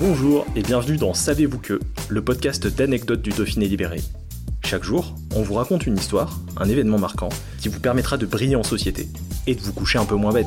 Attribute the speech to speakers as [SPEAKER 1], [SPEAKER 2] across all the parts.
[SPEAKER 1] Bonjour et bienvenue dans Savez-vous que, le podcast d'anecdotes du Dauphiné libéré. Chaque jour, on vous raconte une histoire, un événement marquant, qui vous permettra de briller en société et de vous coucher un peu moins bête.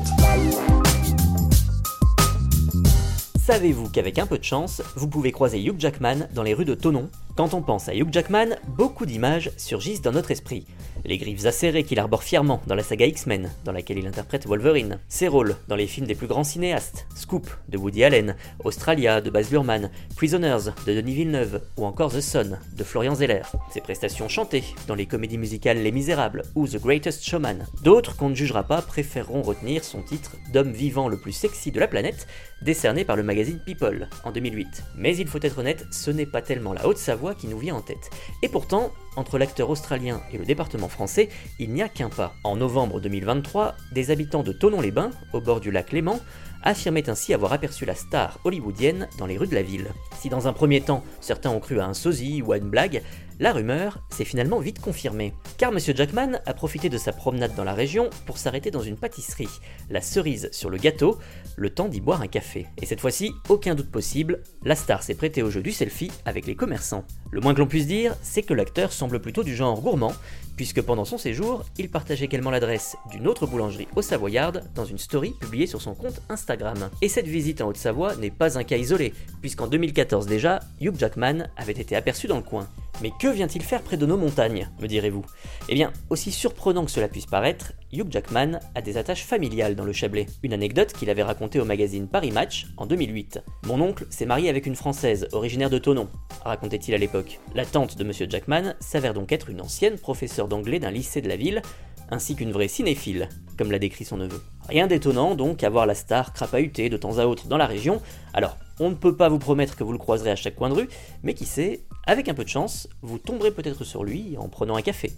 [SPEAKER 2] Savez-vous qu'avec un peu de chance, vous pouvez croiser Hugh Jackman dans les rues de Tonon Quand on pense à Hugh Jackman, beaucoup d'images surgissent dans notre esprit. Les griffes acérées qu'il arbore fièrement dans la saga X-Men, dans laquelle il interprète Wolverine, ses rôles dans les films des plus grands cinéastes, Scoop de Woody Allen, Australia de Baz Luhrmann, Prisoners de Denis Villeneuve ou encore The Sun de Florian Zeller, ses prestations chantées dans les comédies musicales Les Misérables ou The Greatest Showman. D'autres qu'on ne jugera pas préféreront retenir son titre d'homme vivant le plus sexy de la planète, décerné par le magazine People en 2008. Mais il faut être honnête, ce n'est pas tellement la Qui nous vient en tête. Et pourtant, entre l'acteur australien et le département français, il n'y a qu'un pas. En novembre 2023, des habitants de Tonon-les-Bains, au bord du lac Léman, affirmaient ainsi avoir aperçu la star hollywoodienne dans les rues de la ville. Si dans un premier temps, certains ont cru à un sosie ou à une blague, la rumeur s'est finalement vite confirmée. Car M. Jackman a profité de sa promenade dans la région pour s'arrêter dans une pâtisserie, la cerise sur le gâteau, le temps d'y boire un café. Et cette fois-ci, aucun doute possible, la star s'est prêtée au jeu du selfie avec les commerçants. Le moins que l'on puisse dire, c'est que l'acteur semble plutôt du genre gourmand, puisque pendant son séjour, il partage également l'adresse d'une autre boulangerie au Savoyard dans une story publiée sur son compte Instagram. Et cette visite en Haute-Savoie n'est pas un cas isolé, puisqu'en 2014 déjà, Hugh Jackman avait été aperçu dans le coin. Mais que vient-il faire près de nos montagnes, me direz-vous? Eh bien, aussi surprenant que cela puisse paraître, Hugh Jackman a des attaches familiales dans le Chablais. Une anecdote qu'il avait racontée au magazine Paris Match en 2008. Mon oncle s'est marié avec une Française, originaire de Tonon, racontait-il à l'époque. La tante de Monsieur Jackman s'avère donc être une ancienne professeure d'anglais d'un lycée de la ville, ainsi qu'une vraie cinéphile, comme l'a décrit son neveu. Rien d'étonnant donc à voir la star crapahuter de temps à autre dans la région. Alors, on ne peut pas vous promettre que vous le croiserez à chaque coin de rue, mais qui sait, avec un peu de chance, vous tomberez peut-être sur lui en prenant un café.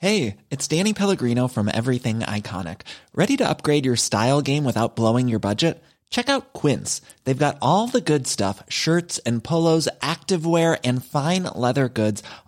[SPEAKER 3] Hey, it's Danny Pellegrino from Everything Iconic. Ready to upgrade your style game without blowing your budget? Check out Quince. They've got all the good stuff, shirts and polos, activewear and fine leather goods,